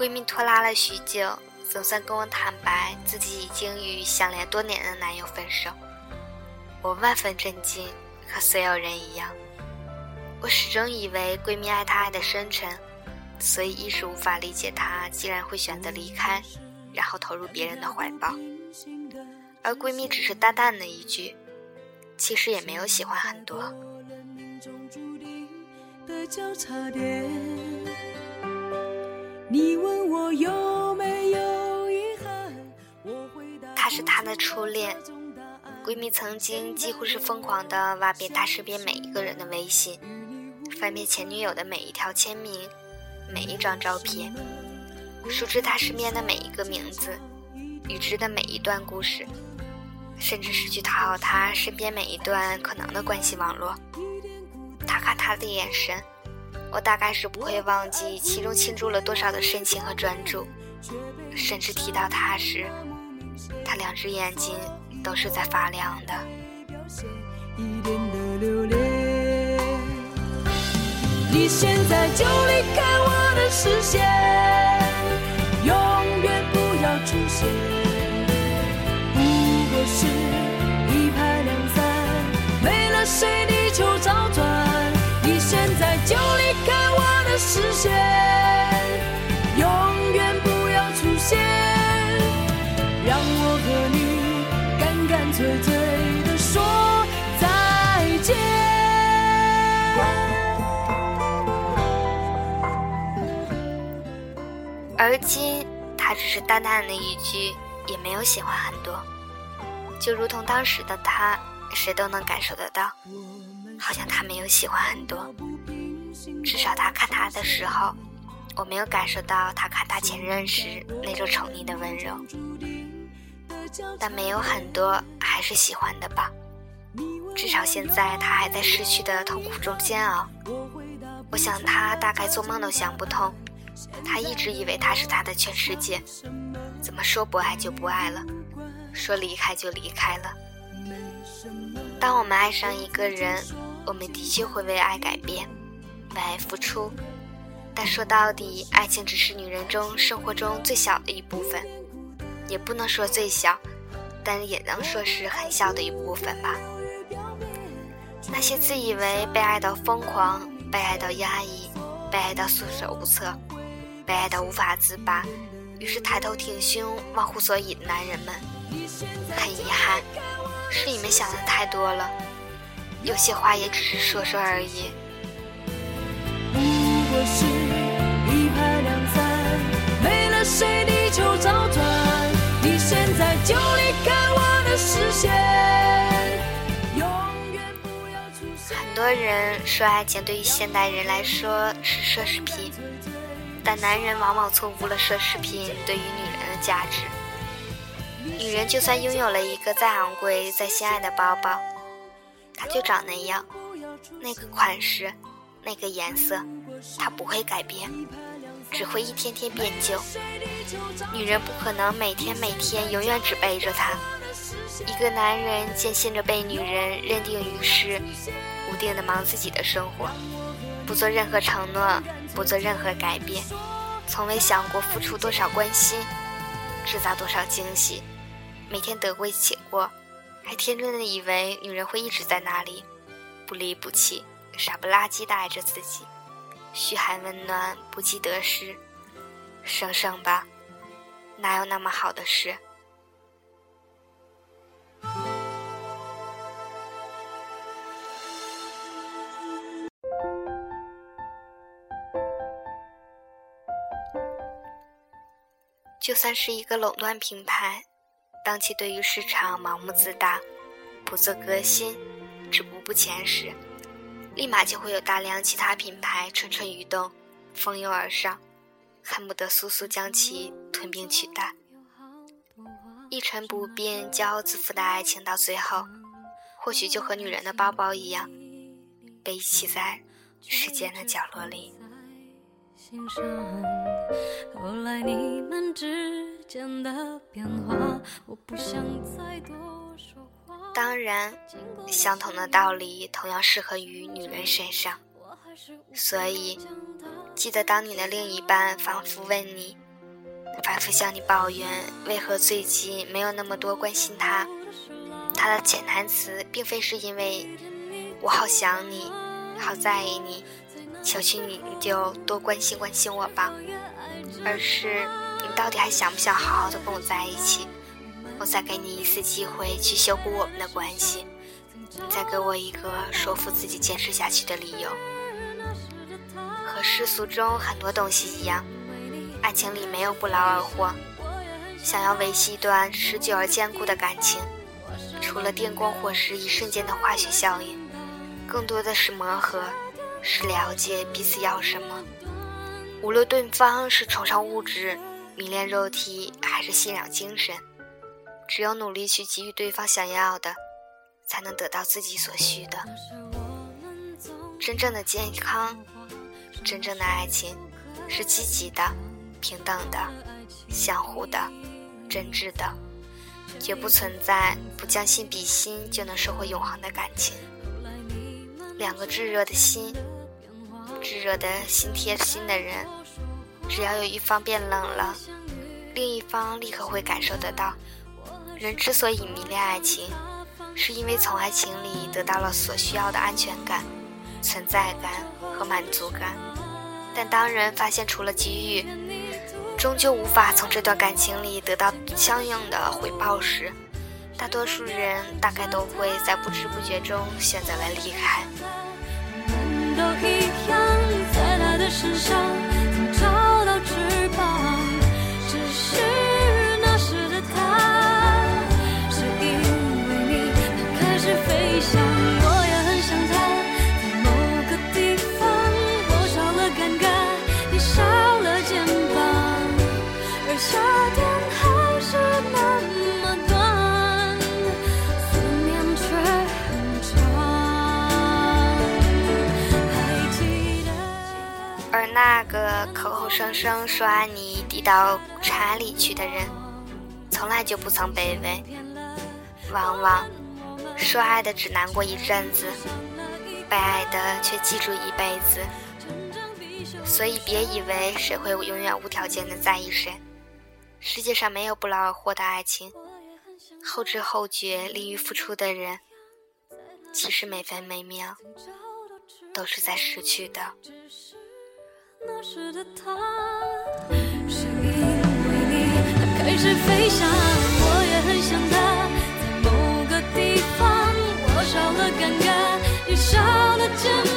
闺蜜拖拉了许久，总算跟我坦白自己已经与相恋多年的男友分手。我万分震惊，和所有人一样，我始终以为闺蜜爱她爱的深沉，所以一时无法理解她竟然会选择离开，然后投入别人的怀抱。而闺蜜只是淡淡的一句，其实也没有喜欢很多。你问我有没有遗憾？他是她的初恋，闺蜜曾经几乎是疯狂的挖遍她身边每一个人的微信，翻遍前女友的每一条签名、每一张照片，熟知她身边的每一个名字，与之的每一段故事，甚至是去讨好她身边每一段可能的关系网络。她看他的眼神。我大概是不会忘记其中倾注了多少的深情和专注，甚至提到他时，他两只眼睛都是在发亮的。你现在就离开我的视线，我的视线，永远不要出现，让我和你干干脆脆的说再见。而今，他只是淡淡的一句，也没有喜欢很多，就如同当时的他，谁都能感受得到。好像他没有喜欢很多，至少他看他的时候，我没有感受到他看他前任时那种宠溺的温柔。但没有很多，还是喜欢的吧。至少现在他还在失去的痛苦中煎熬。我想他大概做梦都想不通，他一直以为他是他的全世界，怎么说不爱就不爱了，说离开就离开了。当我们爱上一个人。我们的确会为爱改变，为爱付出，但说到底，爱情只是女人中生活中最小的一部分，也不能说最小，但也能说是很小的一部分吧。那些自以为被爱到疯狂、被爱到压抑、被爱到束手无策、被爱到无法自拔，于是抬头挺胸、忘乎所以的男人们，很遗憾，是你们想的太多了。有些话也只是说说而已。不过是一拍两散，没了谁地球找转。你现在就离开我的视线，很多人说爱情对于现代人来说是奢侈品，但男人往往错误了奢侈品对于女人的价值。女人就算拥有了一个再昂贵、再心爱的包包。它就长那样，那个款式，那个颜色，它不会改变，只会一天天变旧。女人不可能每天每天永远只背着他。一个男人坚信着被女人认定于世，无定的忙自己的生活，不做任何承诺，不做任何改变，从未想过付出多少关心，制造多少惊喜，每天得过且过。还天真的以为女人会一直在那里，不离不弃，傻不拉几的爱着自己，嘘寒问暖，不计得失。省省吧，哪有那么好的事？就算是一个垄断品牌。当其对于市场盲目自大、不做革新、止步不前时，立马就会有大量其他品牌蠢蠢欲动，蜂拥而上，恨不得速速将其吞并取代。一成不变、骄傲自负的爱情，到最后，或许就和女人的包包一样，被遗弃在时间的角落里。后来你们之间的变化，我不想再多说话。当然，相同的道理同样适合于女人身上。所以，记得当你的另一半反复问你反复向你抱怨为何最近没有那么多关心他。他的潜台词并非是因为我好想你，好在意你，求求你你就多关心关心我吧，而是你到底还想不想好好的跟我在一起？我再给你一次机会去修补我们的关系，你再给我一个说服自己坚持下去的理由。和世俗中很多东西一样，爱情里没有不劳而获。想要维系一段持久而坚固的感情，除了电光火石一瞬间的化学效应，更多的是磨合，是了解彼此要什么。无论对方是崇尚物质、迷恋肉体，还是信仰精神，只有努力去给予对方想要的，才能得到自己所需的。真正的健康。真正的爱情是积极的、平等的、相互的、真挚的，绝不存在不将心比心就能收获永恒的感情。两个炙热的心，炙热的心贴心的人，只要有一方变冷了，另一方立刻会感受得到。人之所以迷恋爱情，是因为从爱情里得到了所需要的安全感、存在感和满足感。但当人发现除了给予，终究无法从这段感情里得到相应的回报时，大多数人大概都会在不知不觉中选择了离开。那口口声声说爱你递到茶里去的人，从来就不曾卑微。往往说爱的只难过一阵子，被爱的却记住一辈子。所以别以为谁会永远无条件的在意谁，世界上没有不劳而获的爱情。后知后觉利于付出的人，其实每分每秒都是在失去的。那时的他，是因为你，他开始飞翔。我也很想他，在某个地方，我少了尴尬，你少了肩膀。